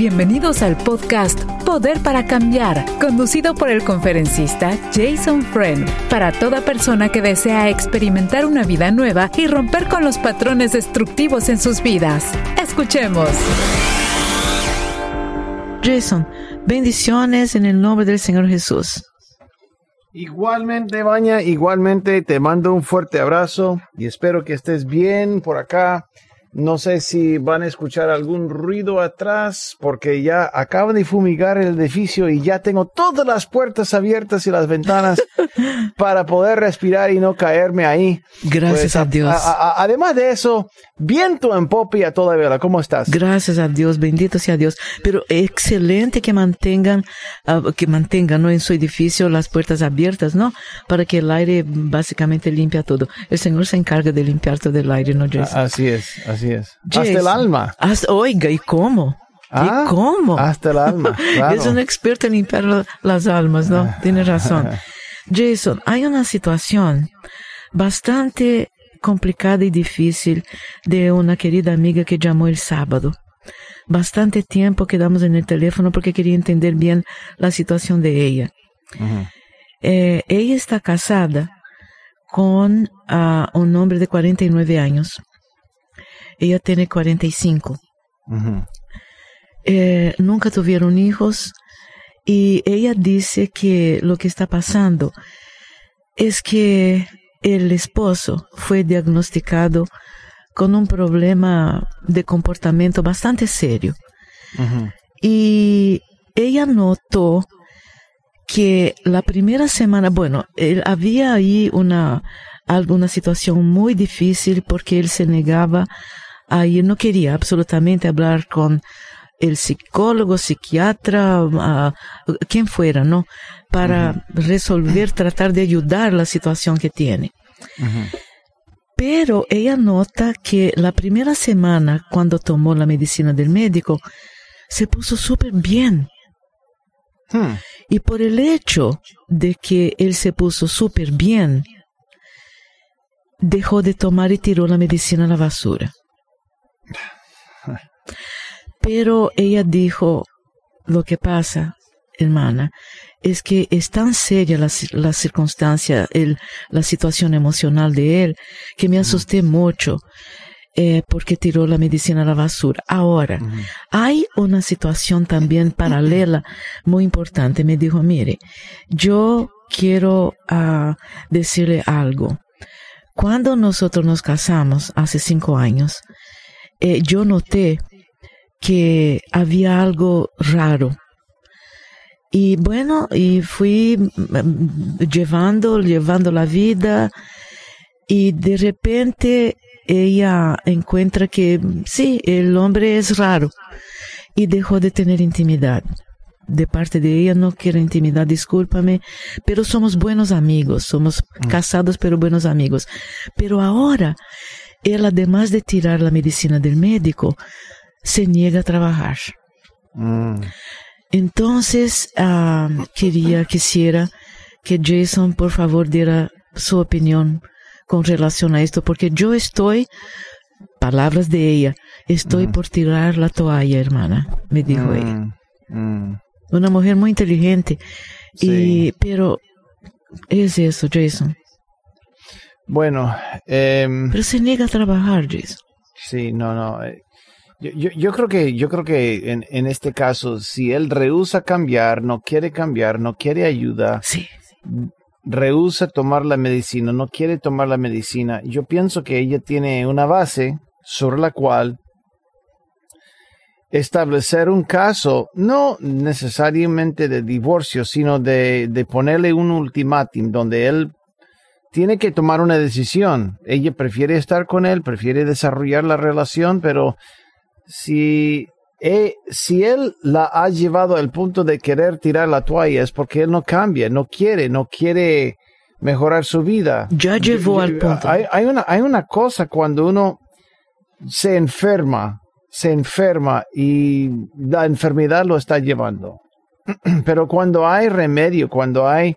Bienvenidos al podcast Poder para Cambiar, conducido por el conferencista Jason Friend, para toda persona que desea experimentar una vida nueva y romper con los patrones destructivos en sus vidas. Escuchemos. Jason, bendiciones en el nombre del Señor Jesús. Igualmente, Baña, igualmente te mando un fuerte abrazo y espero que estés bien por acá. No sé si van a escuchar algún ruido atrás porque ya acaban de fumigar el edificio y ya tengo todas las puertas abiertas y las ventanas para poder respirar y no caerme ahí. Gracias Pues, a Dios. además de eso, viento en popa y a toda vela. ¿Cómo estás? Gracias a Dios, bendito sea Dios. Pero excelente que mantengan, ah, que mantengan ¿no? en su edificio las puertas abiertas, ¿no? Para que el aire básicamente limpia todo. El Señor se encarga de limpiar todo el aire, ¿no, Jason? Así es, así es. Hasta el alma. hasta- oiga, ¿y cómo? Ah, ¿Y cómo? Hasta el alma. claro. Es un experto en limpiar la- las almas, ¿no? Tiene razón. Jason, hay una situación bastante complicada y difícil de una querida amiga que llamó el sábado. Bastante tiempo quedamos en el teléfono porque quería entender bien la situación de ella. Eh, ella está casada con ah, un hombre de 49 años. Ella tiene 45 Ujú. eh, nunca tuvieron hijos y ella dice que lo que está pasando es que el esposo fue diagnosticado con un problema de comportamiento bastante serio. Y ella notó que la primera semana, bueno, él, había ahí una alguna situación muy difícil porque él se negaba a ir, no quería absolutamente hablar con el psicólogo, psiquiatra, ah, quien fuera, ¿no? Para resolver, tratar de ayudar la situación que tiene. Pero ella nota que la primera semana, cuando tomó la medicina del médico, se puso súper bien. Hmm. Y por el hecho de que él se puso súper bien, dejó de tomar y tiró la medicina a la basura. Pero ella dijo, lo que pasa, hermana, es que es tan seria la, ci- la circunstancia, el, la situación emocional de él, que me asusté mucho eh, porque tiró la medicina a la basura. Ahora, hay una situación también paralela muy importante. Me dijo, mire, yo quiero ah, decirle algo. Cuando nosotros nos casamos hace cinco años, eh, yo noté que había algo raro. Y bueno, y fui mm, llevando, llevando la vida y de repente ella encuentra que mm, sí, el hombre es raro y dejó de tener intimidad. De parte de ella no quiero intimidad, discúlpame, pero somos buenos amigos, somos casados pero buenos amigos. Pero ahora, él además de tirar la medicina del médico, se niega a trabajar. Mm. Entonces, ah, quería, quisiera que Jason, por favor, diera su opinión con relación a esto, porque yo estoy, palabras de ella, estoy por tirar la toalla, hermana, me dijo ella. Mm. Mm. Una mujer muy inteligente, y, pero es eso, Jason. Bueno, em, Pero se niega a trabajar, Jason. sí, no, no. eh, Yo, yo, yo creo que, yo creo que en, en este caso, si él rehúsa cambiar, no quiere cambiar, no quiere ayuda, Sí, rehúsa tomar la medicina, no quiere tomar la medicina, yo pienso que ella tiene una base sobre la cual establecer un caso, no necesariamente de divorcio, sino de, de ponerle un ultimátum donde él tiene que tomar una decisión. Ella prefiere estar con él, prefiere desarrollar la relación, pero si, eh, si él la ha llevado al punto de querer tirar la toalla es porque él no cambia, no quiere, no quiere mejorar su vida. ya llevó al punto. Hay, hay una, hay una cosa cuando uno se enferma, se enferma y la enfermedad lo está llevando. Pero cuando hay remedio, cuando hay,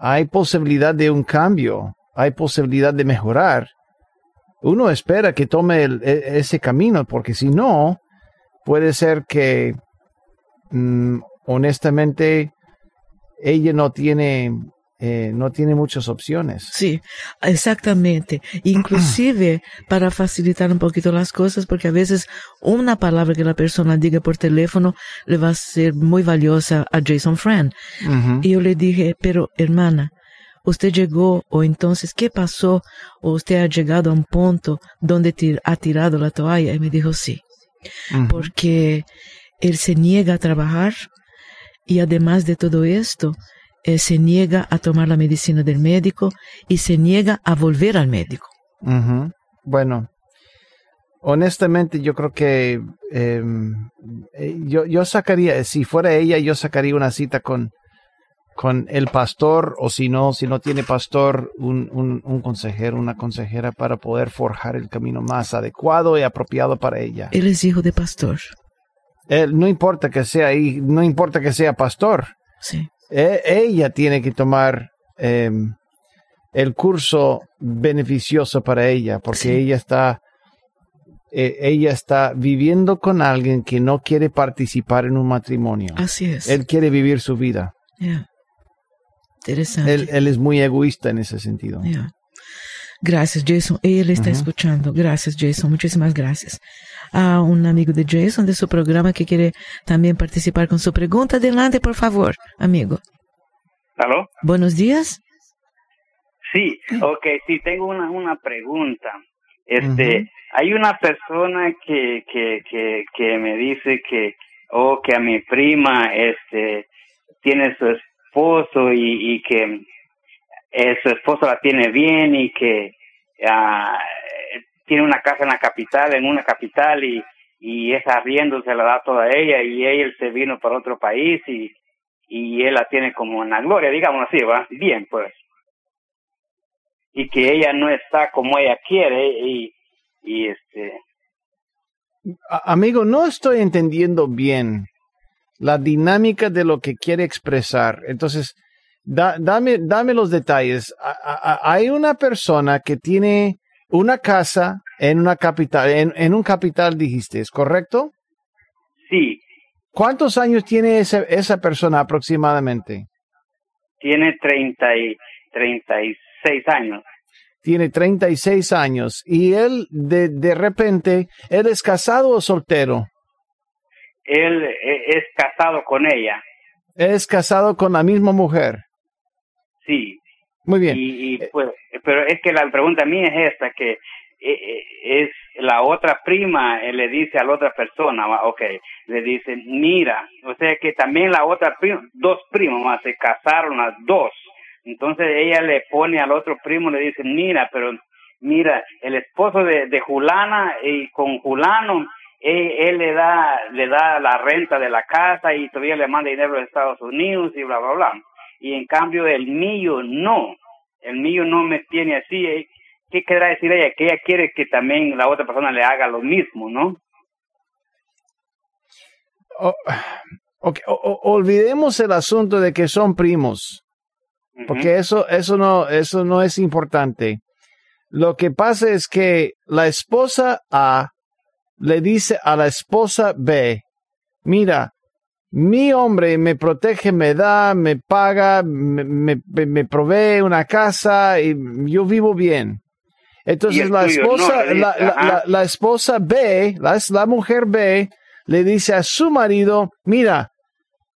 hay posibilidad de un cambio, hay posibilidad de mejorar, uno espera que tome el- e- ese camino, porque si no, puede ser que mm, honestamente ella no tiene eh, no tiene muchas opciones. Sí, exactamente. Inclusive para facilitar un poquito las cosas, porque a veces una palabra que la persona diga por teléfono le va a ser muy valiosa a Jason Friend. Y yo le dije, pero hermana, usted llegó o entonces, ¿qué pasó? O usted ha llegado a un punto donde ha tirado la toalla. Y me dijo, sí, porque él se niega a trabajar y además de todo esto, eh, se niega a tomar la medicina del médico y se niega a volver al médico. Bueno, honestamente yo creo que em, eh, yo, yo sacaría, si fuera ella, yo sacaría una cita con, con el pastor o si no, si no tiene pastor, un, un, un, consejero, una consejera para poder forjar el camino más adecuado y apropiado para ella. Él es hijo de pastor. Él, no importa que sea no importa que sea pastor. Sí. E, ella tiene que tomar em, el curso beneficioso para ella, porque ella está e, ella está viviendo con alguien que no quiere participar en un matrimonio. Así es. Él quiere vivir su vida. Interesante. Él, es muy egoísta en ese sentido. Gracias, Jason. Él está escuchando. Gracias, Jason. Muchísimas gracias. A un amigo de Jason de su programa que quiere también participar con su pregunta. Adelante, por favor, amigo. ¿Aló? Buenos días. Sí, ok, sí, tengo una, una pregunta. Este, hay una persona que, que, que, que me dice que, oh, que a mi prima, este, tiene su esposo y, y que eh, su esposo la tiene bien y que ah, tiene una casa en la capital, en una capital y, y esa arriendo se la da toda ella y él se vino para otro país y, y él la tiene como en la gloria, digamos así, va, bien pues. Y que ella no está como ella quiere y, este... Amigo, no estoy entendiendo bien la dinámica de lo que quiere expresar. Entonces, dame, dame los detalles. hay una persona que tiene una casa en una capital, en, en un capital dijiste, ¿es correcto? Sí. ¿Cuántos años tiene esa, esa persona aproximadamente? Tiene treinta y, treinta y seis años. Tiene treinta y seis años. ¿Y él, de, de repente, él es casado o soltero? Él e, es casado con ella. ¿Es casado con la misma mujer? Sí. Muy bien. Y, pues, pero es que la pregunta mía es esta, que eh, eh, es la otra prima eh, le dice a la otra persona, ok, le dice, mira, o sea que también la otra prima, dos primos se casaron las dos. Entonces ella le pone al otro primo, le dice, mira, pero mira, el esposo de, de Julana y con Julano, él, le da le da la renta de la casa y todavía le manda dinero a Estados Unidos y bla, bla, bla y en cambio el mío no, el mío no me tiene así. ¿eh? ¿Qué querrá decir ella? Que ella quiere que también la otra persona le haga lo mismo, ¿no? olvidemos el asunto de que son primos, porque eso, eso, no, eso no es importante. Lo que pasa es que la esposa A le dice a la esposa B, mira, mi hombre me protege, me da, me paga, me, me, provee una casa y yo vivo bien. Entonces la esposa, la, la, esposa B, la, la mujer B, le dice a su marido, mira,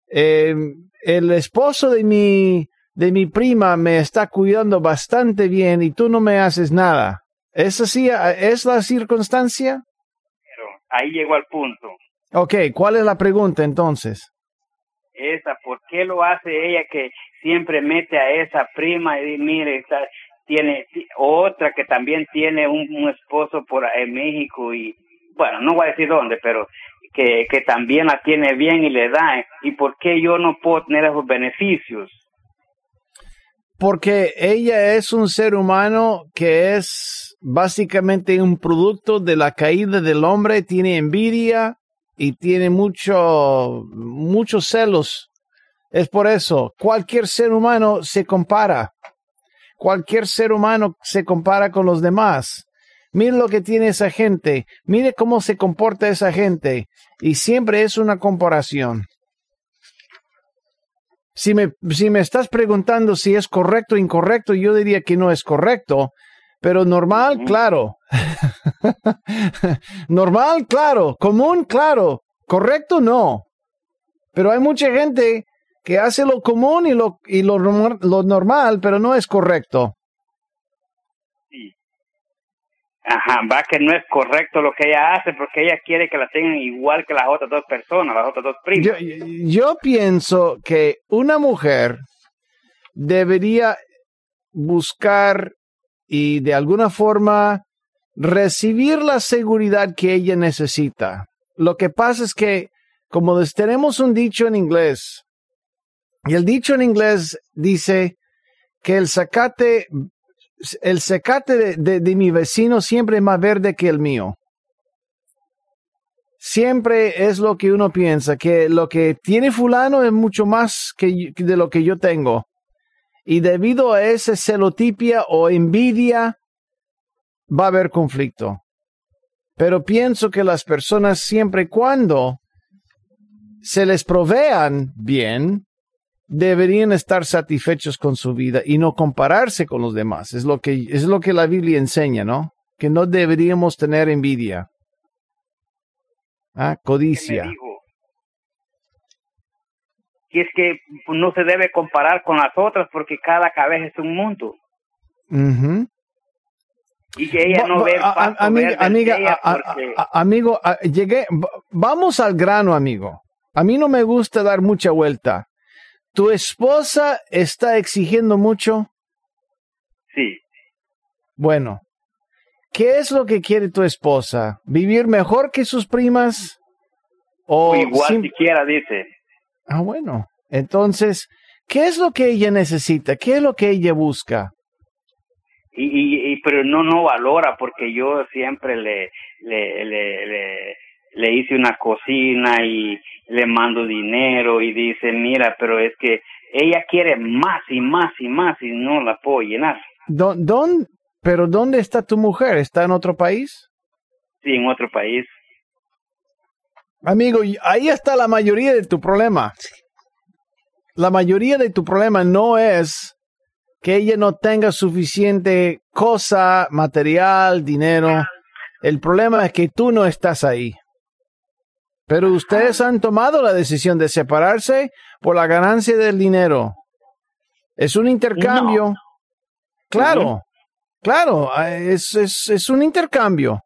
em, el esposo de mi, de mi prima me está cuidando bastante bien y tú no me haces nada. ¿Es así? ¿Es la circunstancia? Pero ahí llegó al punto. Ok, ¿cuál es la pregunta entonces? Esa, ¿por qué lo hace ella que siempre mete a esa prima y mire, está, tiene otra que también tiene un, esposo por en México y bueno, no voy a decir dónde, pero que, que también la tiene bien y le da. ¿Y por qué yo no puedo tener esos beneficios? Porque ella es un ser humano que es básicamente un producto de la caída del hombre, tiene envidia, y tiene mucho, muchos celos. Es por eso, cualquier ser humano se compara. Cualquier ser humano se compara con los demás. mire lo que tiene esa gente, mire cómo se comporta esa gente. Y siempre es una comparación. Si me, si me estás preguntando si es correcto o incorrecto, yo diría que no es correcto, pero normal, claro. normal, claro. Común, claro. Correcto, no. Pero hay mucha gente que hace lo común y lo, y lo, lo normal, pero no es correcto. Ajá, va que no es correcto lo que ella hace porque ella quiere que la tengan igual que las otras dos personas, las otras dos primas. Yo, yo pienso que una mujer debería buscar y de alguna forma recibir la seguridad que ella necesita. Lo que pasa es que, como tenemos un dicho en inglés, y el dicho en inglés dice que el zacate el secate de, mi vecino siempre es más verde que el mío. Siempre es lo que uno piensa, que lo que tiene fulano es mucho más que de lo que yo tengo. Y debido a esa celotipia o envidia, va a haber conflicto. Pero pienso que las personas siempre y cuando se les provean bien, deberían estar satisfechos con su vida y no compararse con los demás. Es lo que, es lo que la Biblia enseña, ¿no? Que no deberíamos tener envidia. Ah, codicia. Y es que no se debe comparar con las otras porque cada cabeza es un mundo. Y que ella no ve amiga, amigo, llegué, vamos al grano, amigo. A mí no me gusta dar mucha vuelta. ¿Tu esposa está exigiendo mucho? Sí. Bueno, ¿qué es lo que quiere tu esposa? ¿Vivir mejor que sus primas? O igual siquiera dice. Ah, bueno. Entonces, ¿qué es lo que ella necesita? ¿Qué es lo que ella busca? Y, y, pero no no valora porque yo siempre le le, le, le, le hice una cocina y le mando dinero y dice, mira, pero es que ella quiere más y más y más y no la puedo llenar. ¿Dónde, pero ¿dónde está tu mujer? ¿Está en otro país? Sí, en otro país. Amigo, ahí está la mayoría de tu problema. La mayoría de tu problema no es que ella no tenga suficiente cosa, material, dinero. El problema es que tú no estás ahí. Pero ustedes han tomado la decisión de separarse por la ganancia del dinero. Es un intercambio. Claro, claro, es, es, es, un intercambio.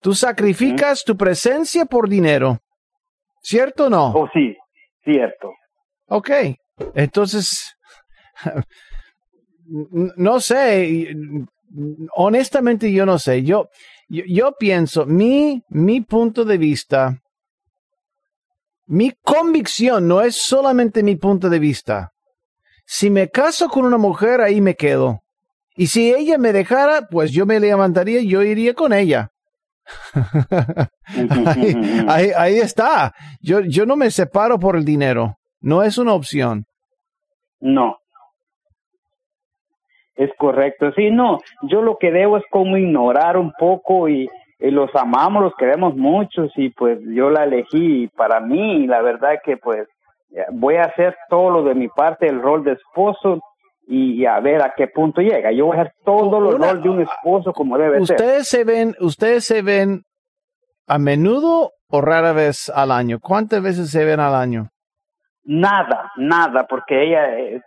Tú sacrificas tu presencia por dinero. ¿Cierto o no? Oh, sí, cierto. Ok, entonces, no sé, honestamente yo no sé. Yo, yo, yo pienso, mi, mi punto de vista mi convicción no es solamente mi punto de vista. Si me caso con una mujer, ahí me quedo. Y si ella me dejara, pues yo me levantaría y yo iría con ella. ahí, está. Yo, yo no me separo por el dinero. No es una opción. No. Es correcto. Sí, no. Yo lo que debo es como ignorar un poco y, y los amamos, los queremos muchos y pues yo la elegí para mí la verdad que pues voy a hacer todo lo de mi parte, el rol de esposo y, a ver a qué punto llega. Yo voy a hacer todo el rol de un esposo como debe ustedes Se ven, ustedes se ven a menudo o rara vez al año. ¿Cuántas veces se ven al año? Nada, nada, porque ella, eh,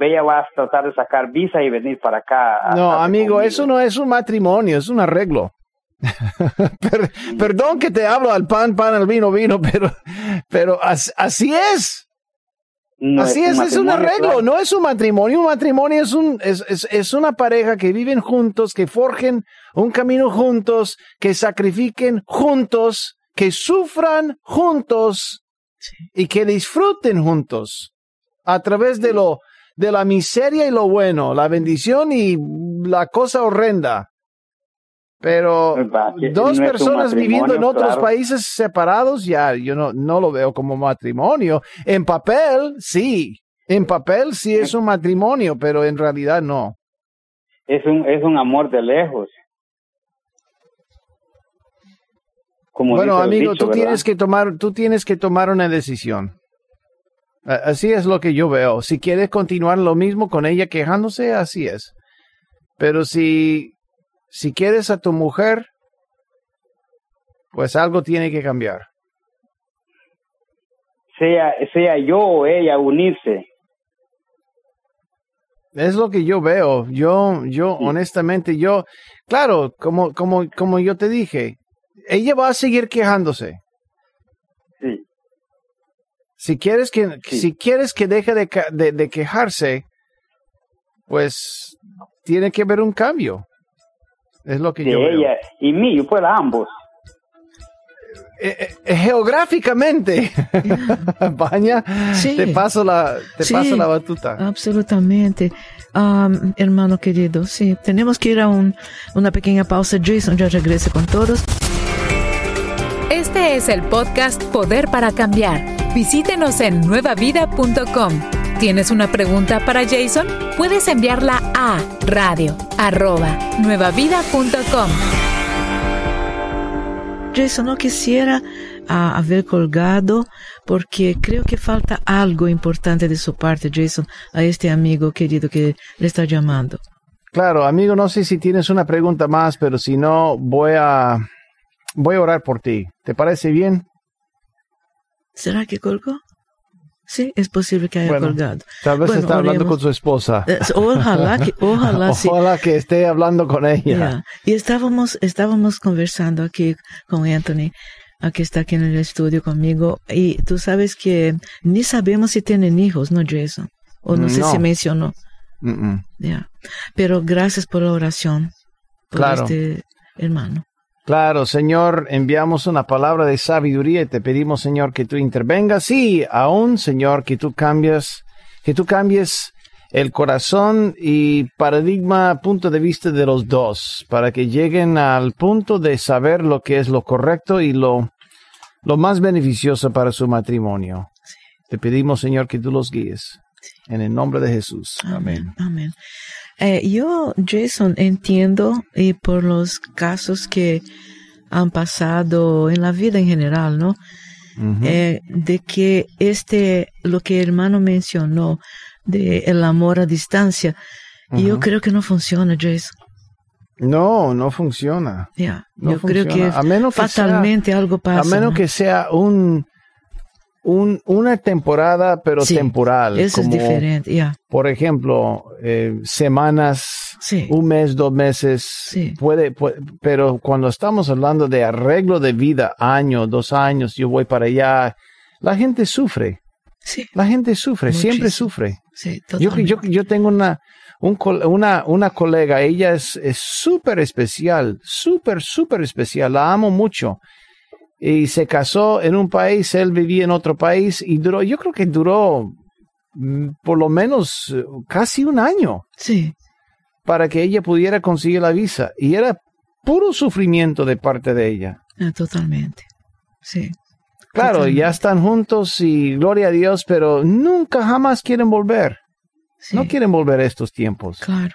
ella va a tratar de sacar visa y venir para acá. no, amigo, eso no es un matrimonio, es un arreglo. perdón que te hablo al pan, pan, al vino, vino, pero, pero así es. así es, es, un arreglo, no es un matrimonio. Un matrimonio es, un, es, es, es, una pareja que viven juntos, que forjen un camino juntos, que sacrifiquen juntos, que sufran juntos y que disfruten juntos a través de lo de la miseria y lo bueno, la bendición y la cosa horrenda. Pero dos personas viviendo en otros países separados, ya yo no, no lo veo como matrimonio. En papel, sí. En papel sí es un matrimonio, pero en realidad no. Es un, es un amor de lejos. como bueno, amigo, dicho, tú ¿verdad? tienes que tomar, tú tienes que tomar una decisión. Así es lo que yo veo. Si quieres continuar lo mismo con ella quejándose, así es. Pero si, si quieres a tu mujer, pues algo tiene que cambiar. sea, sea yo o ella unirse. Es lo que yo veo. Yo, yo, Sí. honestamente, yo, claro, como, como, como yo te dije, ella va a seguir quejándose. Sí, Si quieres que, Sí. si quieres que deje de, ca- de, de quejarse, pues tiene que haber un cambio. Es lo que de yo veo. ella y mío, pues ambos. Eh, eh, geográficamente, Baña, Sí. te paso la, te Sí. paso la batuta. Absolutamente. Am, hermano querido, sí, tenemos que ir a un, una pequeña pausa. Jason ya regresa con todos. Este es el podcast Poder para Cambiar. Visítenos en nuevavida.com. ¿Tienes una pregunta para Jason? Puedes enviarla a radio arroba nuevavida.com. Jason, no quisiera ah, haber colgado porque creo que falta algo importante de su parte, Jason, a este amigo querido que le está llamando. Claro, amigo, no sé si tienes una pregunta más, pero si no, voy a, voy a orar por ti. ¿Te parece bien? ¿Será que colgó? Sí, es posible que haya Bueno, colgado. Tal vez Bueno, está hablando oremos. con su esposa. Eh, Ojalá que, ojalá sí. Ojalá que esté hablando con ella. Y estábamos, estábamos conversando aquí con Anthony, aquí está aquí en el estudio conmigo, y tú sabes que ni sabemos si tienen hijos, ¿no, Jason? O no, sé si mencionó. Mm, mm. Pero gracias por la oración, por Claro. este hermano. Claro, Señor, enviamos una palabra de sabiduría y te pedimos, Señor, que tú intervengas y aún, Señor, que tú cambies, que tú cambies el corazón y paradigma, punto de vista de los dos, para que lleguen al punto de saber lo que es lo correcto y lo, lo más beneficioso para su matrimonio. Te pedimos, Señor, que tú los guíes. En el nombre de Jesús. Amén. Amén. Eh, yo, Jason, entiendo y por los casos que han pasado en la vida en general, ¿no? Ujú. eh, de que este, lo que el hermano mencionó, de el amor a distancia, yo Ujú. creo que no funciona, Jason. No, no funciona. Ya, No yo creo que funciona. A menos que sea- fatalmente algo pasa. A menos ¿no? que sea un, un una temporada, pero Sí, temporal. Eso es como, diferente, ya. Por ejemplo, eh, semanas, Sí. un mes, dos meses. Sí. Puede, puede- pero cuando estamos hablando de arreglo de vida, año, dos años, yo voy para allá, la gente sufre. Sí, La gente sufre, siempre sufre. sí, Yo, yo, yo tengo una, un una, una colega, ella es es súper especial, súper, súper especial, la amo mucho. Y se casó en un país, él vivía en otro país y duró, yo creo que duró mm, por lo menos eh, casi un año Sí, para que ella pudiera conseguir la visa. Y era puro sufrimiento de parte de ella. ah, totalmente. Sí. Claro, Totalmente. ya están juntos y gloria a Dios, pero nunca jamás quieren volver. sí, No quieren volver a estos tiempos. Claro.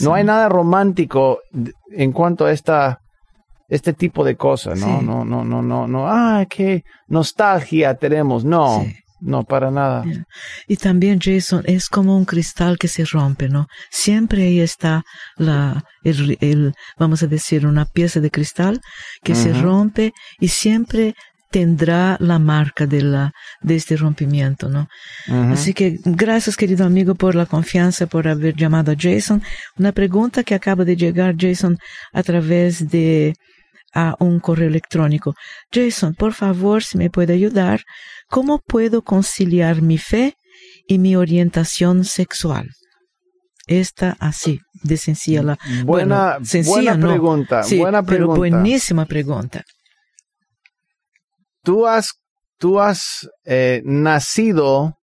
No hay nada romántico en cuanto a esta este tipo de cosas, ¿no? Sí. No, no, no, no, no. Ah, qué nostalgia tenemos. No, Sí. no para nada. Y también, Jason, es como un cristal que se rompe, ¿no? Siempre ahí está la, el, el- vamos a decir, una pieza de cristal que se rompe y siempre tendrá la marca de, la, de este rompimiento, ¿no? Así que gracias, querido amigo, por la confianza, por haber llamado a Jason. Una pregunta que acaba de llegar, Jason, a través de a un correo electrónico. Jason, por favor, si me puede ayudar, ¿cómo puedo conciliar mi fe y mi orientación sexual? Esta así, de sencilla la. Buena, bueno, sencilla, buena no. pregunta. Sí, buena pero pregunta. buenísima pregunta. Tú has, tú has eh, nacido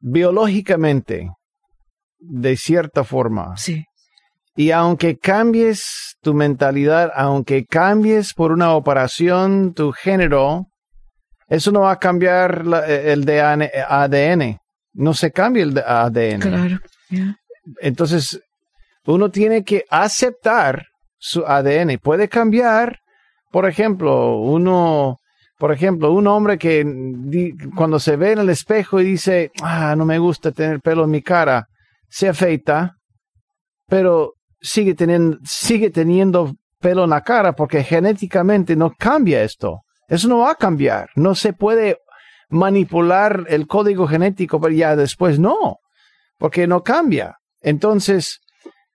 biológicamente de cierta forma. Sí, Y aunque cambies tu mentalidad, aunque cambies por una operación tu género, eso no va a cambiar la- el DN ADN. No se cambia el ADN. claro. Entonces, uno tiene que aceptar su ADN. Puede cambiar Por ejemplo, uno, por ejemplo, un hombre que cuando se ve en el espejo y dice, ah, no me gusta tener pelo en mi cara, se afeita, pero sigue teniendo, sigue teniendo pelo en la cara porque genéticamente no cambia esto. Eso no va a cambiar. No se puede manipular el código genético, pero ya después no, porque no cambia. Entonces,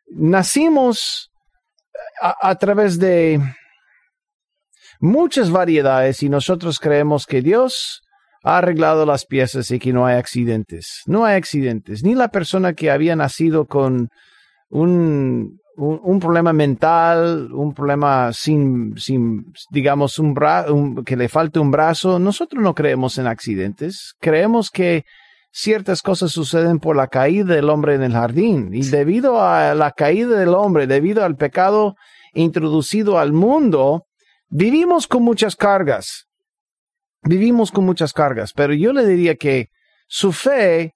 nacimos a, través de muchas variedades y nosotros creemos que Dios ha arreglado las piezas y que no hay accidentes. No hay accidentes. Ni la persona que había nacido con un un, problema mental, un problema sin, sin digamos, un, que le falte un brazo, nosotros no creemos en accidentes. Creemos que ciertas cosas suceden por la caída del hombre en el jardín. Y debido a la caída del hombre, debido al pecado introducido al mundo, vivimos con muchas cargas. Vivimos con muchas cargas. Pero yo le diría que su fe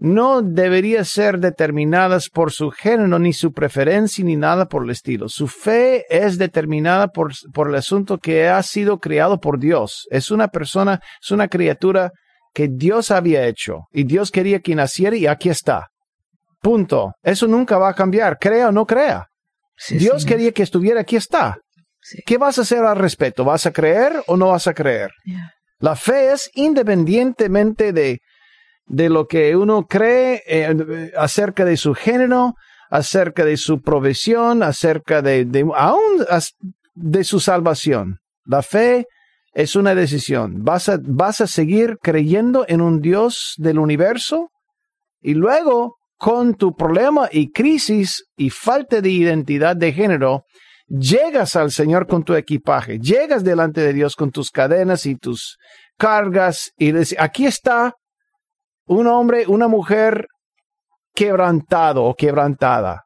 no debería ser determinadas por su género, ni su preferencia, ni nada por el estilo. Su fe es determinada por, por el asunto que ha sido creado por Dios. Es una persona, es una criatura que Dios había hecho y Dios quería que naciera y aquí está. Punto. Eso nunca va a cambiar, crea o no crea. Dios quería que estuviera, aquí está. ¿Qué vas a hacer al respecto? ¿Vas a creer o no vas a creer? La fe es independientemente de, de lo que uno cree eh, acerca de su género, acerca de su provisión, acerca de, de aún de su salvación. La fe es una decisión. ¿Vas a, vas a seguir creyendo en un Dios del universo y luego con tu problema y crisis y falta de identidad de género, llegas al Señor con tu equipaje, llegas delante de Dios con tus cadenas y tus cargas y dices, aquí está un hombre, una mujer quebrantado o quebrantada.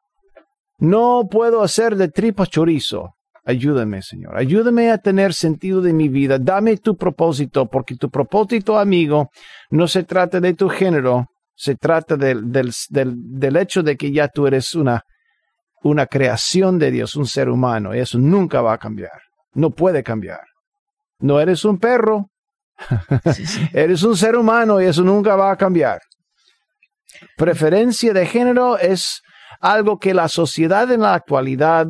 No puedo hacer de tripas chorizo. Ayúdame, Señor. Ayúdame a tener sentido de mi vida. Dame tu propósito, porque tu propósito, amigo, no se trata de tu género, se trata del, del, del, hecho de que ya tú eres una, una creación de Dios, un ser humano. Eso nunca va a cambiar. No puede cambiar. No eres un perro, Eres un ser humano y eso nunca va a cambiar. Preferencia de género es algo que la sociedad en la actualidad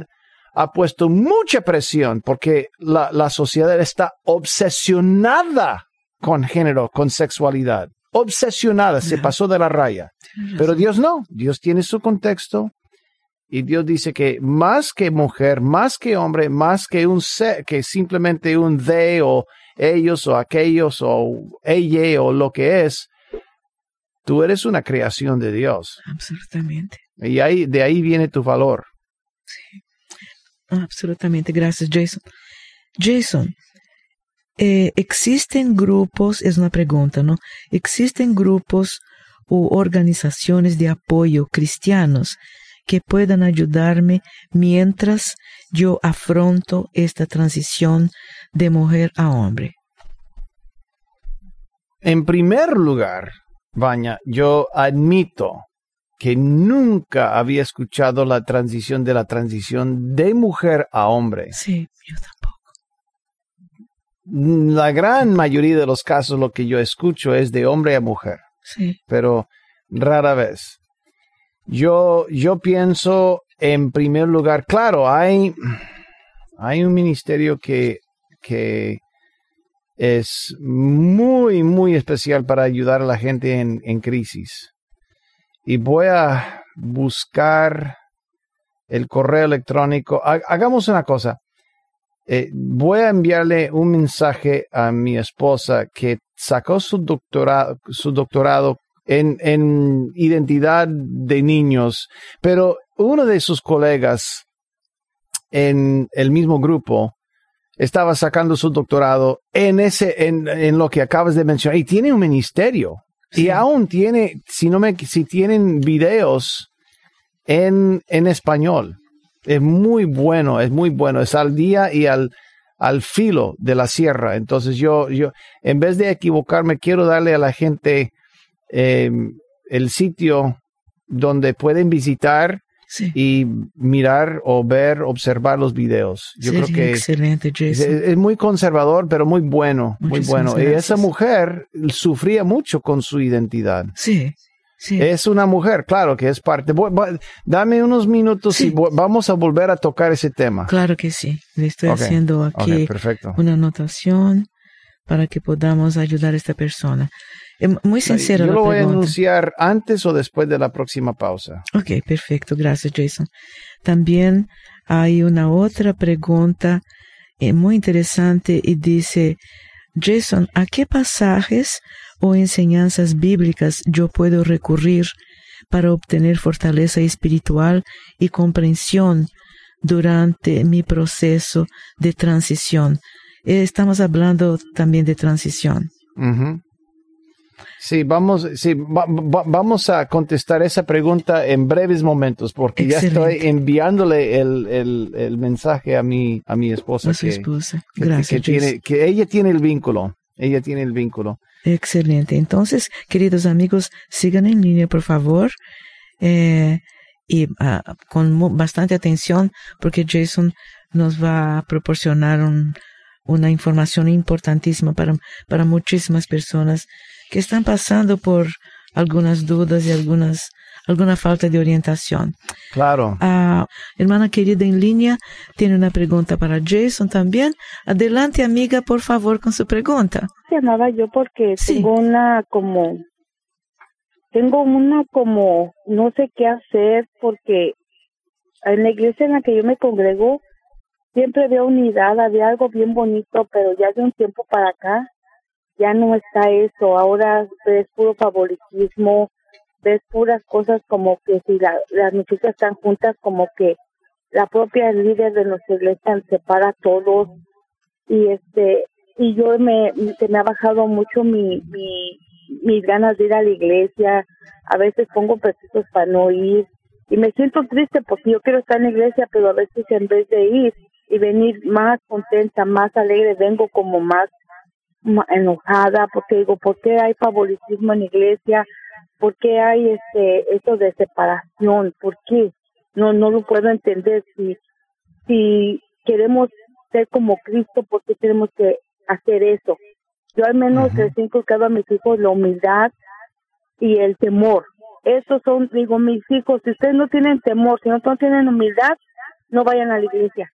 ha puesto mucha presión porque la, la sociedad está obsesionada con género, con sexualidad. Obsesionada, se pasó de la raya. Pero Dios no, Dios tiene su contexto, y Dios dice que más que mujer, más que hombre, más que un que simplemente un de o ellos o aquellos o ella o lo que es, tú eres una creación de Dios. Absolutamente. Y ahí, de ahí viene tu valor. Sí. Absolutamente. Gracias, Jason. Jason, eh, ¿existen grupos, es una pregunta, ¿no? ¿Existen grupos u organizaciones de apoyo cristianos que puedan ayudarme mientras yo afronto esta transición de mujer a hombre? En primer lugar, Baña, yo admito que nunca había escuchado la transición de la transición de mujer a hombre. Sí, yo tampoco. La gran mayoría de los casos lo que yo escucho es de hombre a mujer. Sí. Pero rara vez. Yo, yo pienso en primer lugar, claro, hay, hay un ministerio que, que es muy, muy especial para ayudar a la gente en, en crisis. Y voy a buscar el correo electrónico. Hagamos una cosa. Eh, voy a enviarle un mensaje a mi esposa que sacó su doctorado, su doctorado en, en identidad de niños, pero uno de sus colegas en el mismo grupo estaba sacando su doctorado en ese, en, en lo que acabas de mencionar, y tiene un ministerio. Y aún tiene, si no me, si tienen videos en, en español. Es muy bueno, es muy bueno. Es al día y al, al filo de la sierra. Entonces yo, yo, en vez de equivocarme, quiero darle a la gente eh, el sitio donde pueden visitar Sí. y mirar o ver, observar los videos. Yo Sería creo que excelente, es, es muy conservador, pero muy bueno, muy bueno. Y esa mujer sufría mucho con su identidad. sí, sí. Es una mujer, claro, que es parte. Voy- voy- dame unos minutos Sí. y vamos a volver a tocar ese tema. Claro que sí. Le estoy haciendo aquí una anotación para que podamos ayudar a esta persona. Eh, Muy sincera Yo lo voy a anunciar antes o después de la próxima pausa. Ok, perfecto. Gracias, Jason. También hay una otra pregunta eh, muy interesante y dice, Jason, ¿a qué pasajes o enseñanzas bíblicas yo puedo recurrir para obtener fortaleza espiritual y comprensión durante mi proceso de transición? Eh, Estamos hablando también de transición. Sí, vamos, sí, va- va- vamos a contestar esa pregunta en breves momentos porque ya estoy enviándole el, el, el mensaje a mi, a mi esposa A su que, esposa. que- Gracias, que Jason. tiene, que ella tiene el vínculo. Ella tiene el vínculo. Excelente. Entonces, queridos amigos, sigan en línea, por favor. Eh, y ah, con bastante atención, porque Jason nos va a proporcionar un- una información importantísima para, para muchísimas personas que están pasando por algunas dudas y algunas, alguna falta de orientación. Claro. Ah, hermana querida en línea, tiene una pregunta para Jason también. Adelante, amiga, por favor, con su pregunta. llamaba yo porque Sí. tengo una como tengo una como no sé qué hacer porque en la iglesia en la que yo me congrego siempre había unidad, había algo bien bonito, pero ya de un tiempo para acá ya no está eso. Ahora ves puro favoritismo, ves puras cosas como que si la- las muchachas están juntas, como que la propia líder de nuestra iglesia separa a todos y este y yo me se me ha bajado mucho mi, mi mis ganas de ir a la iglesia a veces pongo pretextos para no ir y me siento triste porque yo quiero estar en la iglesia pero a veces en vez de ir y venir más contenta más alegre vengo como más enojada porque digo por qué hay favoritismo en la iglesia por qué hay este eso de separación por qué no no lo puedo entender si si queremos ser como Cristo, ¿por qué tenemos que hacer eso? Yo al menos les he inculcado a mis hijos la humildad y el temor. Esos son, digo, mis hijos, si ustedes no tienen temor, si no tienen humildad, no vayan a la iglesia,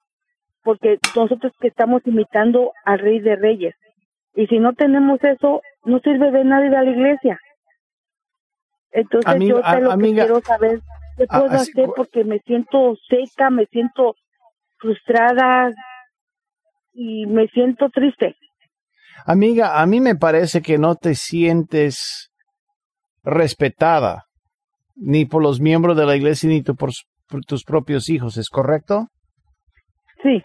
porque nosotros que estamos imitando al Rey de Reyes. Y si no tenemos eso, no sirve de nada ir a la iglesia. Entonces Amiga- yo sé lo amiga, que quiero saber, ¿qué a- puedo así hacer? Porque me siento seca, me siento frustrada y me siento triste. Amiga, a mí me parece que no te sientes respetada ni por los miembros de la iglesia ni tu- por, por tus propios hijos, ¿es correcto? Sí.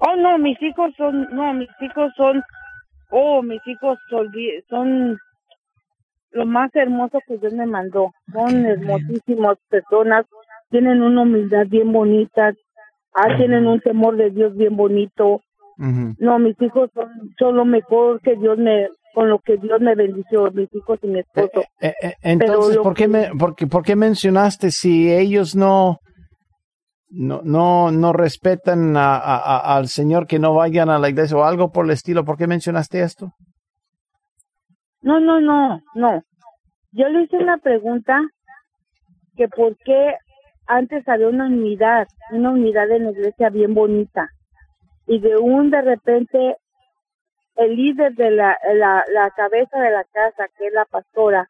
Oh, no, mis hijos son, no, mis hijos son, oh, mis hijos son, lo más hermoso que Dios me mandó. Son hermosísimas personas, tienen una humildad bien bonita, ah, tienen un temor de Dios bien bonito. No, mis hijos son, son lo mejor que Dios me, con lo que Dios me bendició, mis hijos y mi esposo. Eh, eh, eh, entonces, ¿por qué, me, por, qué, por qué mencionaste si ellos no, no, no, no respetan a- a- al Señor que no vayan a la iglesia o algo por el estilo? ¿Por qué mencionaste esto? No, no, no, no. Yo le hice una pregunta que por qué antes había una unidad, una unidad en la iglesia bien bonita y de un de repente el líder de la, la, cabeza de la casa, que es la pastora,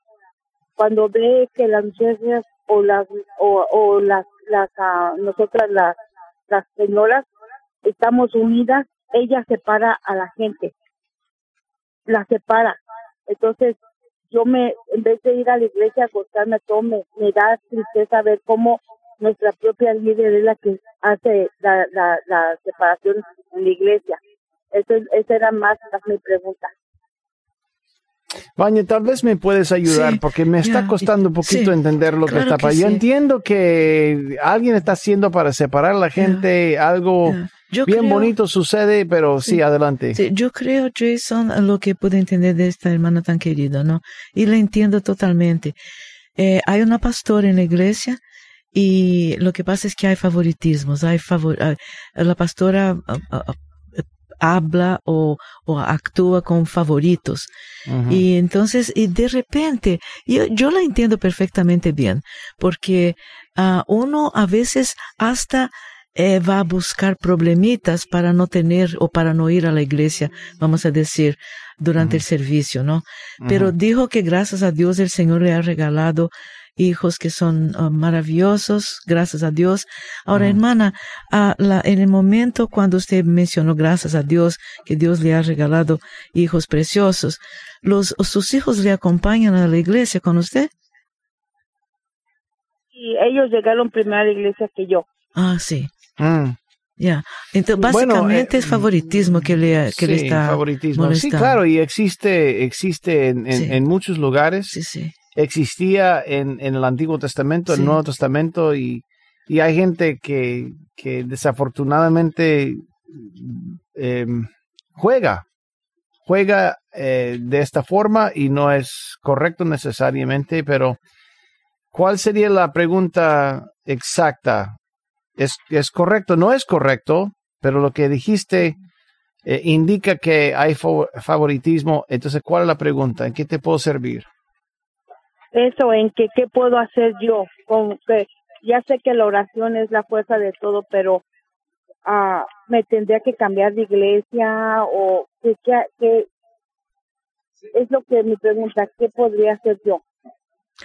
cuando ve que las muchachas o las o las las ah, nosotras las las señoras estamos unidas, ella separa a la gente, la separa. Entonces yo me en vez de ir a la iglesia a acostarme todo me, me da tristeza ver cómo nuestra propia líder es la que hace la, la, la separación en la iglesia. Eso, es- esa era más mi pregunta. Baña, tal vez me puedes ayudar Sí, porque me está costando un poquito sí, entender lo claro que está pasando. Yo sí. entiendo que alguien está haciendo para separar a la gente algo. Yo bien creo- bonito sucede, pero sí, adelante. Yo creo, Jason, lo que puedo entender de esta hermana tan querida, ¿no? Y la entiendo totalmente. Eh, hay una pastora en la iglesia Y lo que pasa es que hay favoritismos, hay favor, ah, la pastora ah, ah, habla o, o, actúa con favoritos. Y entonces, y de repente, yo, yo la entiendo perfectamente bien, porque uno a veces hasta eh, va a buscar problemitas para no tener o para no ir a la iglesia, vamos a decir, durante el servicio, ¿no? Pero dijo que gracias a Dios el Señor le ha regalado hijos que son uh, maravillosos, gracias a Dios. Ahora, hermana, la, en el momento cuando usted mencionó gracias a Dios, que Dios le ha regalado hijos preciosos, los, sus hijos le acompañan a la iglesia con usted? Y ellos llegaron primero a la iglesia que yo. Ah, sí. Mm. Ya, entonces básicamente es eh, favoritismo que le, que le está favoritismo. Sí, claro, y existe, existe en, en, muchos lugares. Sí, sí. Existía en, en el Antiguo Testamento, el Nuevo Testamento, y, y hay gente que, que desafortunadamente em, juega, juega eh, de esta forma y no es correcto necesariamente, pero ¿cuál sería la pregunta exacta? es, es correcto, no es correcto, pero lo que dijiste eh, indica que hay favoritismo. Entonces, ¿cuál es la pregunta? ¿En qué te puedo servir? Eso, en que qué puedo hacer yo. Con que ya sé que la oración es la fuerza de todo, pero uh, me tendría que cambiar de iglesia o qué, qué es lo que mi pregunta, ¿qué podría hacer yo?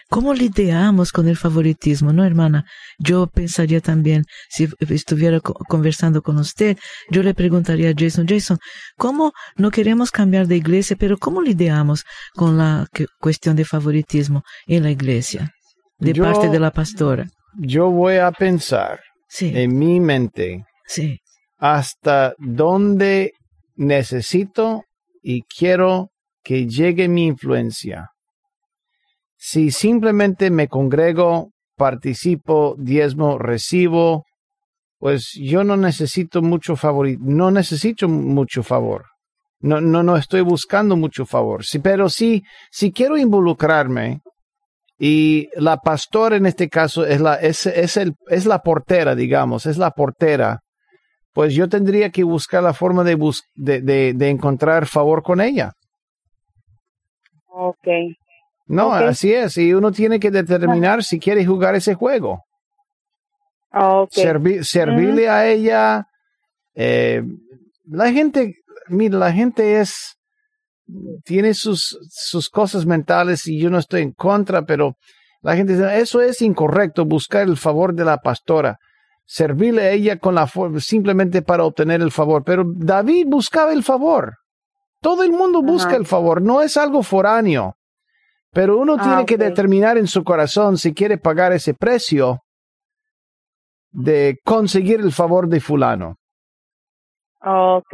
¿Cómo lidiamos con el favoritismo, no, hermana? Yo pensaría también, si estuviera conversando con usted, yo le preguntaría a Jason, Jason, ¿cómo no queremos cambiar de iglesia, pero cómo lidiamos con la cuestión de favoritismo en la iglesia, de parte de la pastora? Yo voy a pensar en mi mente sí. hasta dónde necesito y quiero que llegue mi influencia si simplemente me congrego, participo, diezmo, recibo, pues yo no necesito mucho favor, no necesito mucho favor. No, no, no estoy buscando mucho favor. Sí, pero sí, si quiero involucrarme, y la pastora en este caso es la, es, es, el, es la portera, digamos, es la portera, pues yo tendría que buscar la forma de, de, de, de encontrar favor con ella. Ok. No, así es. Y uno tiene que determinar si quiere jugar ese juego. servirle a ella. Eh, la gente, mira, la gente es, tiene sus, sus cosas mentales y yo no estoy en contra, pero la gente dice, eso es incorrecto, buscar el favor de la pastora. Servirle a ella con la simplemente para obtener el favor. Pero David buscaba el favor. Todo el mundo busca el favor, no es algo foráneo. Pero uno ah, tiene que determinar en su corazón si quiere pagar ese precio de conseguir el favor de fulano. Ok.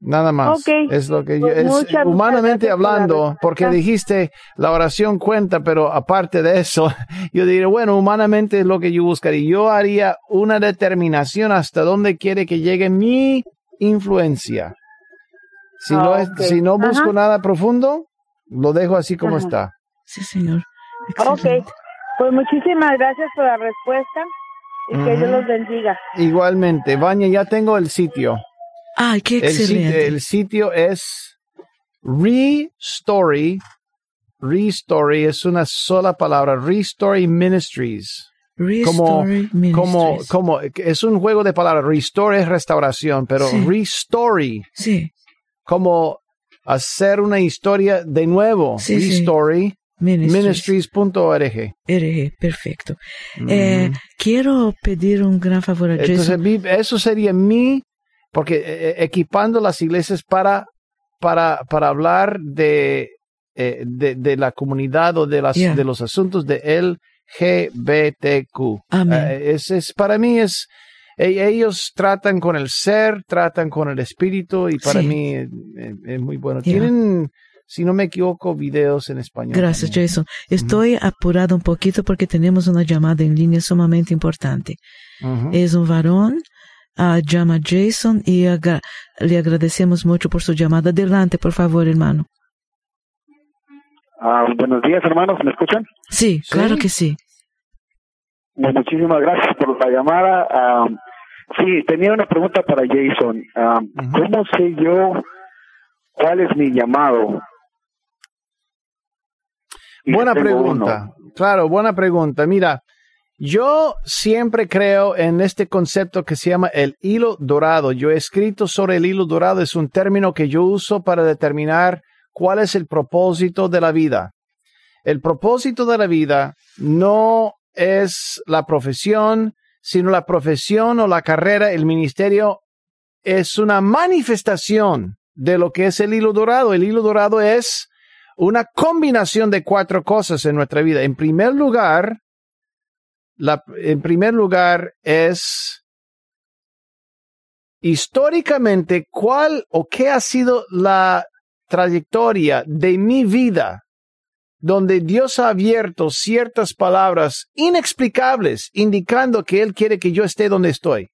Nada más. Es lo que yo, pues es, humanamente hablando, porque dijiste la oración cuenta, pero aparte de eso, yo diría, bueno, humanamente es lo que yo buscaría. Yo haría una determinación hasta dónde quiere que llegue mi influencia. Si, no, es, si no busco nada profundo, lo dejo así como está. Sí, señor. Ok. Pues muchísimas gracias por la respuesta y que Dios los bendiga. Igualmente. Baña, ya tengo el sitio. Ay, qué excelente. El sitio, es Restory. Restory es una sola palabra. Restory Ministries. Restory Ministries. Como, como, es un juego de palabras. Restore es restauración, pero Restory. Sí. Como hacer una historia de nuevo. Restory. Ministries.org. RG, perfecto. Eh, quiero pedir un gran favor a Entonces, eso sería mi, porque eh, eh, equipando las iglesias para, para, para hablar de, de, de, la comunidad o de, las, de los asuntos de LGBTQ. Amén. es, es, para mí es, ellos tratan con el ser, tratan con el espíritu y para mí es, muy bueno. Tienen, si no me equivoco, videos en español. Gracias, Jason. Estoy apurado un poquito porque tenemos una llamada en línea sumamente importante. Es un varón, uh, llama Jason y le agradecemos mucho por su llamada. Adelante, por favor, hermano. Ah, buenos días, hermanos. ¿Me escuchan? Sí, claro que sí. Muchísimas gracias por la llamada. Sí, tenía una pregunta para Jason. ¿Cómo sé yo cuál es mi llamado? buena pregunta. Claro, buena pregunta. Mira, yo siempre creo en este concepto que se llama el hilo dorado. Yo he escrito sobre el hilo dorado. Es un término que yo uso para determinar cuál es el propósito de la vida. El propósito de la vida no es la profesión, sino la profesión o la carrera, el ministerio es una manifestación de lo que es el hilo dorado. El hilo dorado es una combinación de cuatro cosas en nuestra vida. En primer lugar, la, en primer lugar es históricamente cuál o qué ha sido la trayectoria de mi vida donde Dios ha abierto ciertas palabras inexplicables indicando que Él quiere que yo esté donde estoy.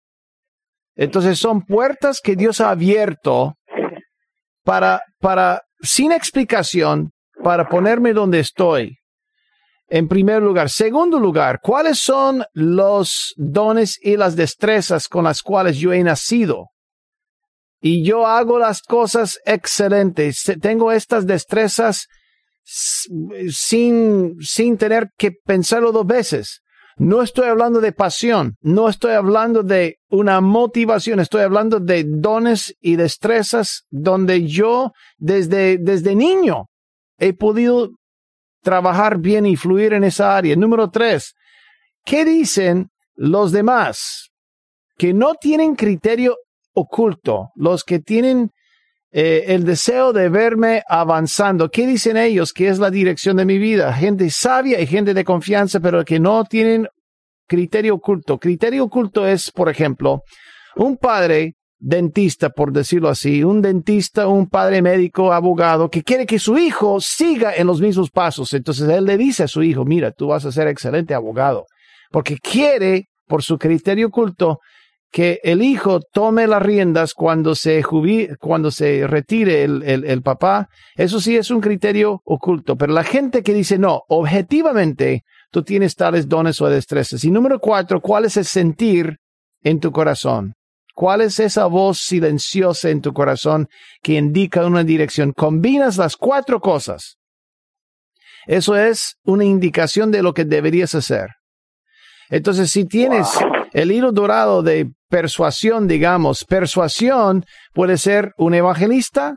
Entonces son puertas que Dios ha abierto para, para sin explicación para ponerme donde estoy. En primer lugar. Segundo lugar, ¿cuáles son los dones y las destrezas con las cuales yo he nacido? Y yo hago las cosas excelentes. Tengo estas destrezas sin, sin tener que pensarlo dos veces. No estoy hablando de pasión, no estoy hablando de una motivación, estoy hablando de dones y destrezas donde yo desde, desde niño he podido trabajar bien y fluir en esa área. Número tres, ¿qué dicen los demás que no tienen criterio oculto, los que tienen eh, el deseo de verme avanzando. ¿Qué dicen ellos que es la dirección de mi vida? Gente sabia y gente de confianza, pero que no tienen criterio oculto. Criterio oculto es, por ejemplo, un padre dentista, por decirlo así, un dentista, un padre médico, abogado, que quiere que su hijo siga en los mismos pasos. Entonces él le dice a su hijo, mira, tú vas a ser excelente abogado, porque quiere, por su criterio oculto, que el hijo tome las riendas cuando se cuando se retire el, el, papá, eso sí es un criterio oculto. Pero la gente que dice no, objetivamente tú tienes tales dones o destrezas. Y número cuatro, ¿cuál es el sentir en tu corazón? ¿Cuál es esa voz silenciosa en tu corazón que indica una dirección? Combinas las cuatro cosas. Eso es una indicación de lo que deberías hacer. Entonces, si tienes el hilo dorado de persuasión, digamos, persuasión puede ser un evangelista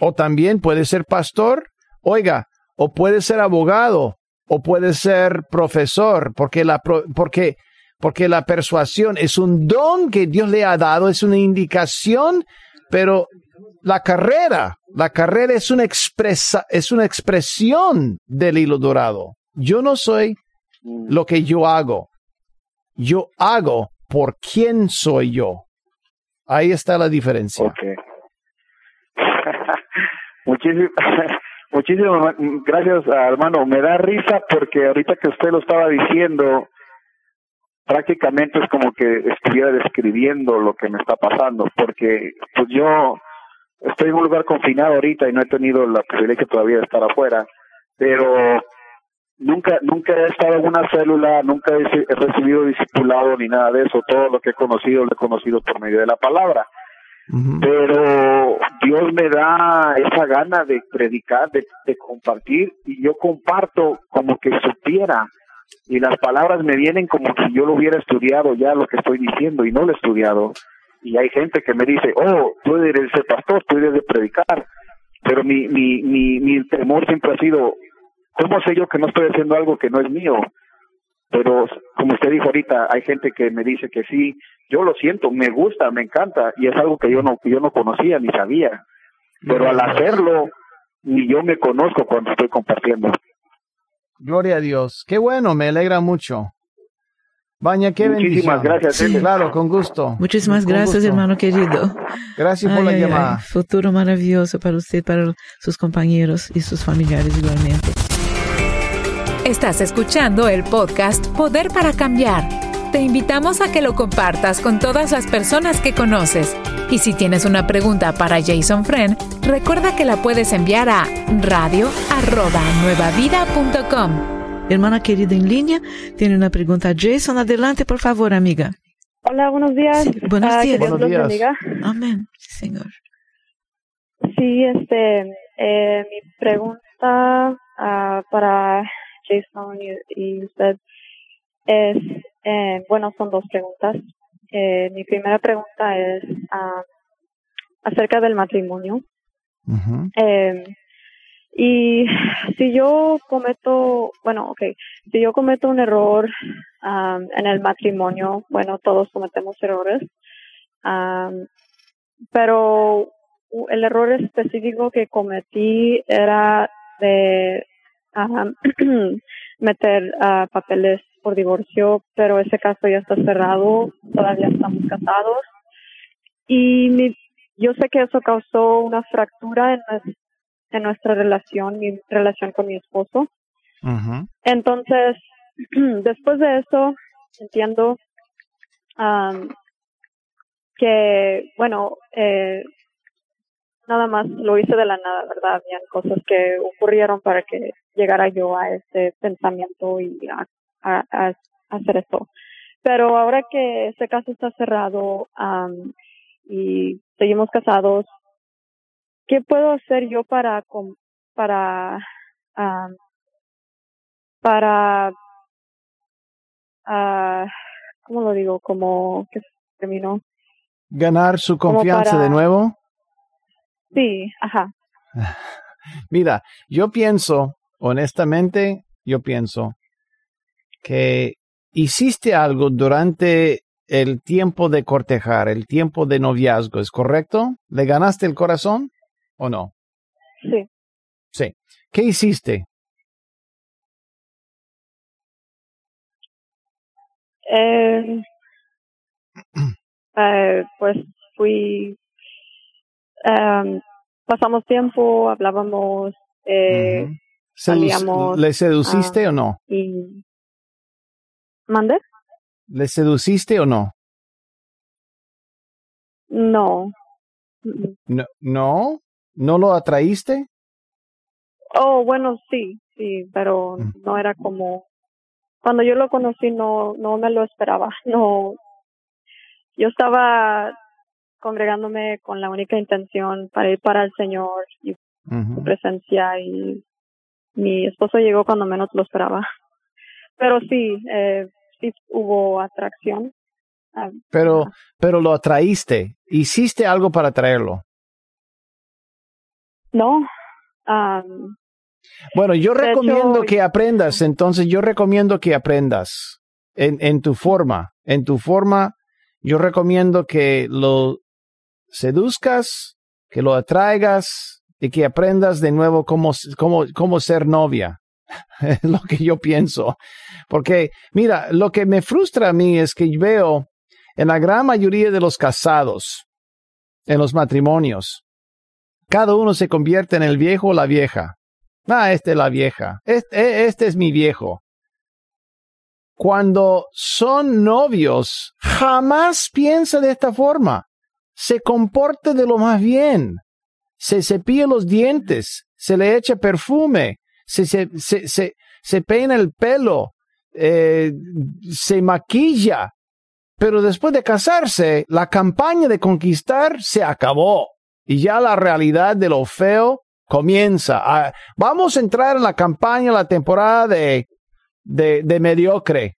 o también puede ser pastor, oiga, o puede ser abogado o puede ser profesor, porque la, porque, porque la persuasión es un don que Dios le ha dado, es una indicación, pero la carrera, la carrera es una, expresa, es una expresión del hilo dorado. Yo no soy lo que yo hago. Yo hago por quién soy yo. Ahí está la diferencia. Okay. Muchísimas, gracias, hermano. Me da risa porque ahorita que usted lo estaba diciendo, prácticamente es como que estuviera describiendo lo que me está pasando, porque pues yo estoy en un lugar confinado ahorita y no he tenido la privilegio todavía de estar afuera, pero nunca nunca he estado en una célula, nunca he, recibido discipulado ni nada de eso. Todo lo que he conocido lo he conocido por medio de la palabra. Pero Dios me da esa gana de predicar, de, de compartir, y yo comparto como que supiera. Y las palabras me vienen como si yo lo hubiera estudiado ya lo que estoy diciendo y no lo he estudiado. Y hay gente que me dice, oh, tú eres el pastor, tú eres de predicar. Pero mi, mi, mi, mi temor siempre ha sido, ¿cómo sé yo que no estoy haciendo algo que no es mío? Pero como usted dijo ahorita, hay gente que me dice que sí, yo lo siento, me gusta, me encanta y es algo que yo no que yo no conocía ni sabía. Pero al hacerlo ni yo me conozco cuando estoy compartiendo. Gloria a Dios. Qué bueno, me alegra mucho. Baña, qué Muchísimas gracias. Sí, claro, con gusto. Muchísimas gracias, hermano querido. Gracias por la llamada. futuro maravilloso para usted, para sus compañeros y sus familiares igualmente. Estás escuchando el podcast Poder para Cambiar. Te invitamos a que lo compartas con todas las personas que conoces. Y si tienes una pregunta para Jason Friend, recuerda que la puedes enviar a radio@nuevavida.com. Hermana querida en línea, tiene una pregunta. Jason, adelante, por favor, amiga. Hola, buenos días. Sí, buenos Ah, que días. Dios Buenos los bendiga. Amén, Señor. Sí, este, eh, mi pregunta ah, para Jason y, y usted es, eh, bueno, son dos preguntas. Eh, mi primera pregunta es ah, acerca del matrimonio. Eh, y si yo cometo, bueno, okay, si yo cometo un error am, en el matrimonio, bueno, todos cometemos errores, am, pero el error específico que cometí era de am, meter ah, papeles por divorcio, pero ese caso ya está cerrado, todavía estamos casados. Y mi, yo sé que eso causó una fractura en, nues- en nuestra relación, mi relación con mi esposo. Entonces, después de eso, entiendo am, que, bueno, eh, nada más lo hice de la nada, ¿verdad? Habían cosas que ocurrieron para que llegara yo a ese pensamiento y a, a- a hacer esto. Pero ahora que este caso está cerrado am, y seguimos casados, ¿qué puedo hacer yo para, para, para, ah, ¿cómo lo digo? Como que terminó. Ganar su confianza para- de nuevo. Sí, ajá. Mira, yo pienso, honestamente, yo pienso que hiciste algo durante el tiempo de cortejar, el tiempo de noviazgo, ¿es correcto? ¿Le ganaste el corazón o no? Sí. Sí. ¿Qué hiciste? Eh, eh, pues fui, em, pasamos tiempo, hablábamos, eh, salíamos, ¿Le seduciste o no? y... ¿Mande? ¿Le seduciste o no? No. No, no, no lo atraíste. Oh, bueno, sí, sí, pero Mm. no era como... Cuando yo lo conocí no, no me lo esperaba, no... Yo estaba congregándome con la única intención para ir para el Señor y su Ujú. presencia y mi esposo llegó cuando menos lo esperaba. Pero sí, eh, sí hubo atracción. Ah, Pero, pero lo atraíste. Hiciste algo para atraerlo. no, am, Bueno, yo recomiendo hecho- que aprendas, entonces yo recomiendo que aprendas en, en tu forma, en tu forma, yo recomiendo que lo seduzcas, que lo atraigas y que aprendas de nuevo cómo, cómo, cómo ser novia. Es lo que yo pienso. Porque, mira, lo que me frustra a mí es que veo en la gran mayoría de los casados, en los matrimonios, cada uno se convierte en el viejo o la vieja. Ah, esta es la vieja. Este, este es mi viejo. Cuando son novios, jamás piensa de esta forma. Se comporta de lo más bien. Se cepilla los dientes, se le echa perfume, se, se, se, se, se peina el pelo, eh, se maquilla. Pero después de casarse, la campaña de conquistar se acabó. Y ya la realidad de lo feo comienza. Ah, vamos a entrar en la campaña, la temporada de, de, de mediocre.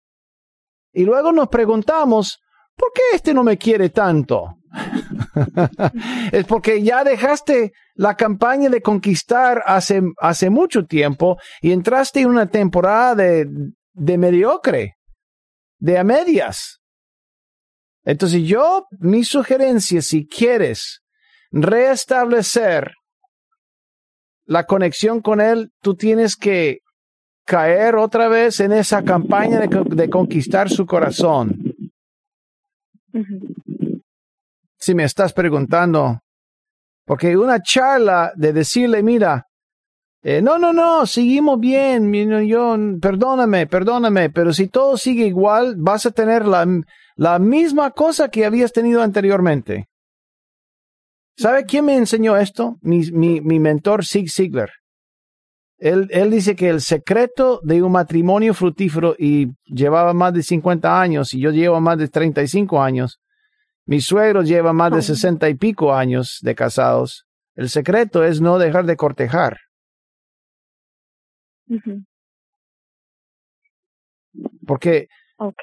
Y luego nos preguntamos, ¿por qué este no me quiere tanto? es porque ya dejaste la campaña de conquistar hace, hace mucho tiempo y entraste en una temporada de, de mediocre, de a medias. Entonces yo, mi sugerencia, si quieres restablecer la conexión con Él, tú tienes que caer otra vez en esa campaña de, de conquistar su corazón. Si me estás preguntando, porque una charla de decirle, mira, eh, no, no, no, seguimos bien, yo, perdóname, perdóname, pero si todo sigue igual, vas a tener la, la misma cosa que habías tenido anteriormente. ¿Sabe quién me enseñó esto? Mi, mi, mi mentor, Zig Ziglar. Él, él dice que el secreto de un matrimonio fructífero y llevaba más de 50 años y yo llevo más de 35 años. Mi suegro lleva más de 60 y pico años de casados. El secreto es no dejar de cortejar. Porque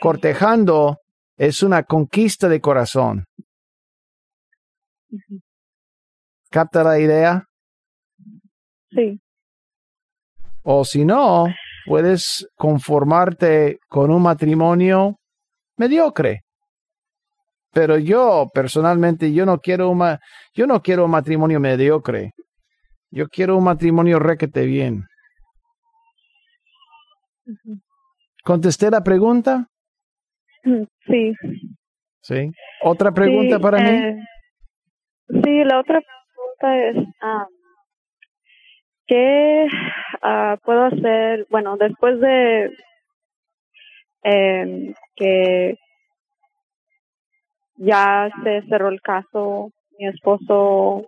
cortejando es una conquista de corazón. ¿Capta la idea? Sí. O si no, puedes conformarte con un matrimonio mediocre. Pero yo, personalmente, yo no quiero un, yo no quiero un matrimonio mediocre. Yo quiero un matrimonio requete bien. ¿Contesté la pregunta? Sí. Sí. ¿Otra pregunta Sí, para mí? eh, sí, la otra pregunta es, ah, ¿qué ah, puedo hacer? Bueno, después de em, que ya se cerró el caso, mi esposo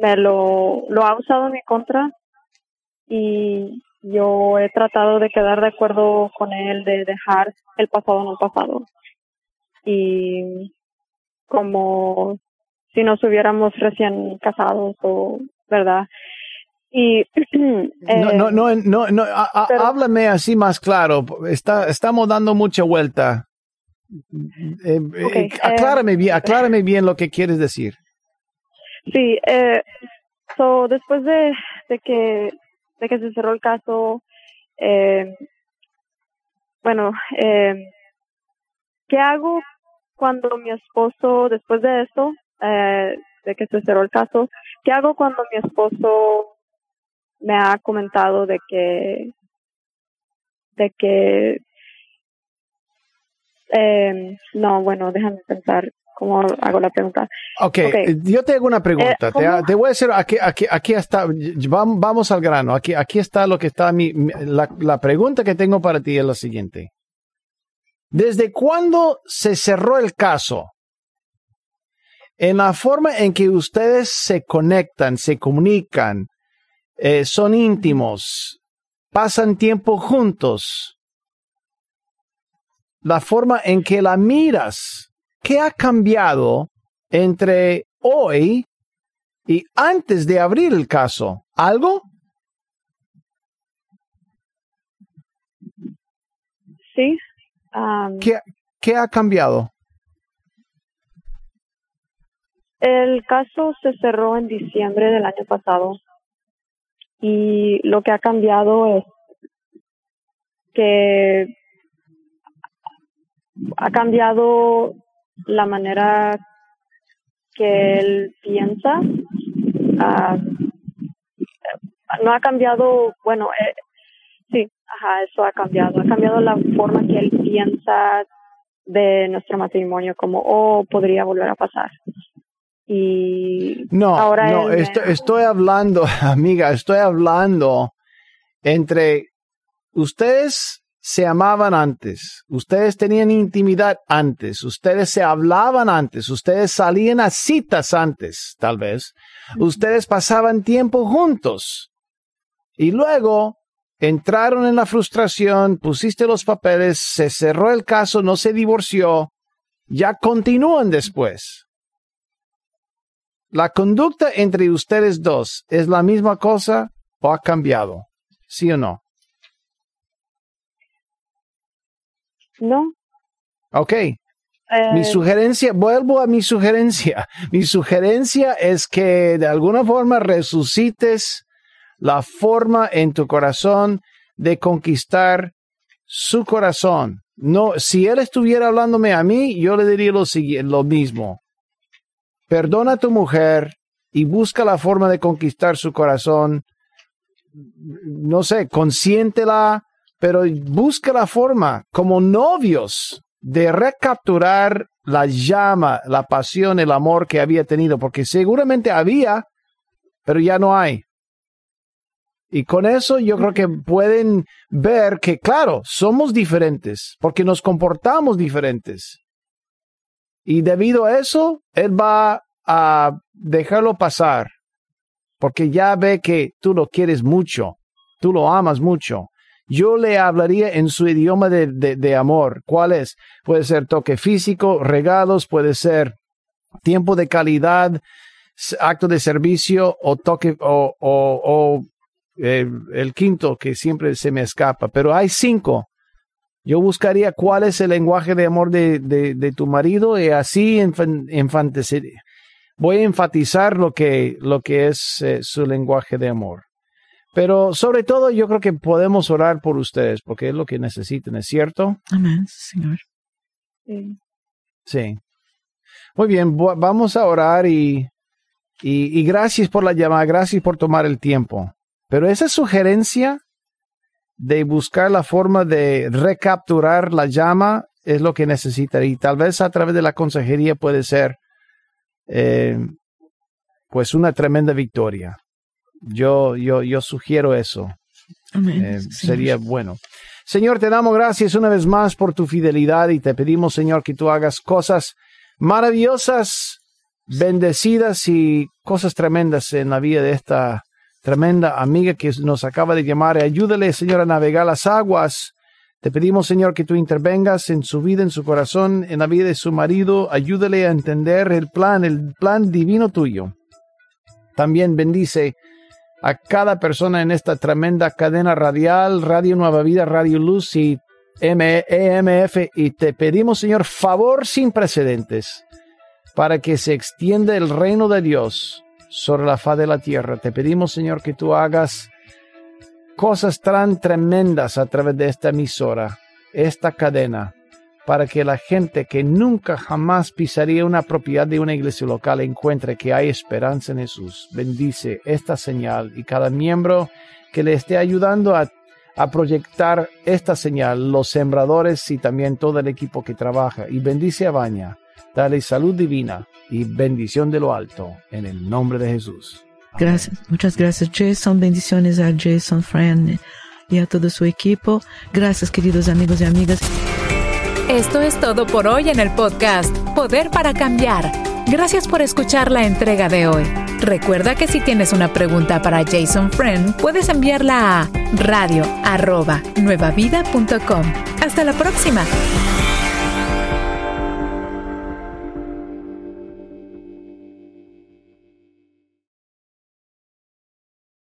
me lo, lo ha usado en mi contra y yo he tratado de quedar de acuerdo con él, de dejar el pasado en el pasado. Y como si nos hubiéramos recién casados o, ¿verdad? Y No, eh, no, no, no, no, a- a- pero- háblame así más claro. Está, estamos dando mucha vuelta. Eh, eh, Ok, eh, aclárame bien, aclárame bien lo que quieres decir. Sí, eh, so, después de, de que de que se cerró el caso, eh, bueno, eh, ¿qué hago cuando mi esposo, después de esto, eh, de que se cerró el caso, qué hago cuando mi esposo me ha comentado de que, de que, eh, no, bueno, déjame pensar cómo hago la pregunta. Ok, Ok. eh, yo te hago una pregunta. Eh, te, voy a decir, aquí, aquí, aquí está, vamos, al grano. Aquí, aquí está lo que está, mi, mi- la, la pregunta que tengo para ti es la siguiente. ¿Desde cuándo se cerró el caso? En la forma en que ustedes se conectan, se comunican, eh, son íntimos, pasan tiempo juntos. La forma en que la miras, ¿qué ha cambiado entre hoy y antes de abrir el caso? ¿Algo? Sí. am, ¿Qué, qué ha cambiado? El caso se cerró en diciembre del año pasado y lo que ha cambiado es que ha cambiado la manera que él piensa. Ah, no ha cambiado, bueno, eh, sí, ajá, eso ha cambiado. Ha cambiado la forma que él piensa de nuestro matrimonio, como, oh, podría volver a pasar. Y No, ahora no, él estoy, estoy hablando, amiga, estoy hablando entre ustedes se amaban antes, ustedes tenían intimidad antes, ustedes se hablaban antes, ustedes salían a citas antes, tal vez, ustedes pasaban tiempo juntos y luego entraron en la frustración, pusiste los papeles, se cerró el caso, no se divorció, ya continúan después. ¿La conducta entre ustedes dos es la misma cosa o ha cambiado? ¿Sí o no? No. Ok. eh, Mi sugerencia, vuelvo a mi sugerencia. Mi sugerencia es que de alguna forma resucites la forma en tu corazón de conquistar su corazón. No, si él estuviera hablándome a mí, yo le diría lo, lo mismo. Perdona a tu mujer y busca la forma de conquistar su corazón. No sé, consiéntela, pero busca la forma como novios de recapturar la llama, la pasión, el amor que había tenido, porque seguramente había, pero ya no hay. Y con eso yo creo que pueden ver que, claro, somos diferentes, porque nos comportamos diferentes. Y debido a eso, él va a dejarlo pasar, porque ya ve que tú lo quieres mucho tú lo amas mucho. Yo le hablaría en su idioma de, de, amor. ¿Cuál es? Puede ser toque físico, regalos, puede ser tiempo de calidad, acto de servicio o toque o, o, eh, el quinto que siempre se me escapa. Pero hay cinco. Yo buscaría cuál es el lenguaje de amor de, de, tu marido y así voy a enfatizar lo que, lo que es eh, su lenguaje de amor. Pero sobre todo yo creo que podemos orar por ustedes porque es lo que necesitan, ¿es cierto? Amén, Señor. Sí. Sí. Muy bien, vamos a orar y, y, y, gracias por la llamada, gracias por tomar el tiempo. Pero esa sugerencia de buscar la forma de recapturar la llama es lo que necesita y tal vez a través de la consejería puede ser eh, pues una tremenda victoria. Yo, yo, yo sugiero eso. Eh, sería bueno. Señor, te damos gracias una vez más por tu fidelidad y te pedimos, Señor, que tú hagas cosas maravillosas, bendecidas y cosas tremendas en la vida de esta tremenda amiga que nos acaba de llamar. Ayúdale, Señor, a navegar las aguas. Te pedimos, Señor, que tú intervengas en su vida, en su corazón, en la vida de su marido. Ayúdale a entender el plan, el plan divino tuyo. También bendice a cada persona en esta tremenda cadena radial, Radio Nueva Vida, Radio Luz y EMF. Y te pedimos, Señor, favor sin precedentes para que se extienda el reino de Dios sobre la faz de la tierra. Te pedimos, Señor, que tú hagas cosas tan tremendas a través de esta emisora, esta cadena, para que la gente que nunca jamás pisaría una propiedad de una iglesia local encuentre que hay esperanza en Jesús. Bendice esta señal y cada miembro que le esté ayudando a, proyectar esta señal, los sembradores y también todo el equipo que trabaja. Y bendice a Baña. Dale salud divina y bendición de lo alto en el nombre de Jesús. Gracias, muchas gracias Jason, bendiciones a Jason Friend y a todo su equipo. Gracias queridos amigos y amigas. Esto es todo por hoy en el podcast Poder para Cambiar. Gracias por escuchar la entrega de hoy. Recuerda que si tienes una pregunta para Jason Friend, puedes enviarla a radio.nuevavida.com. Hasta la próxima.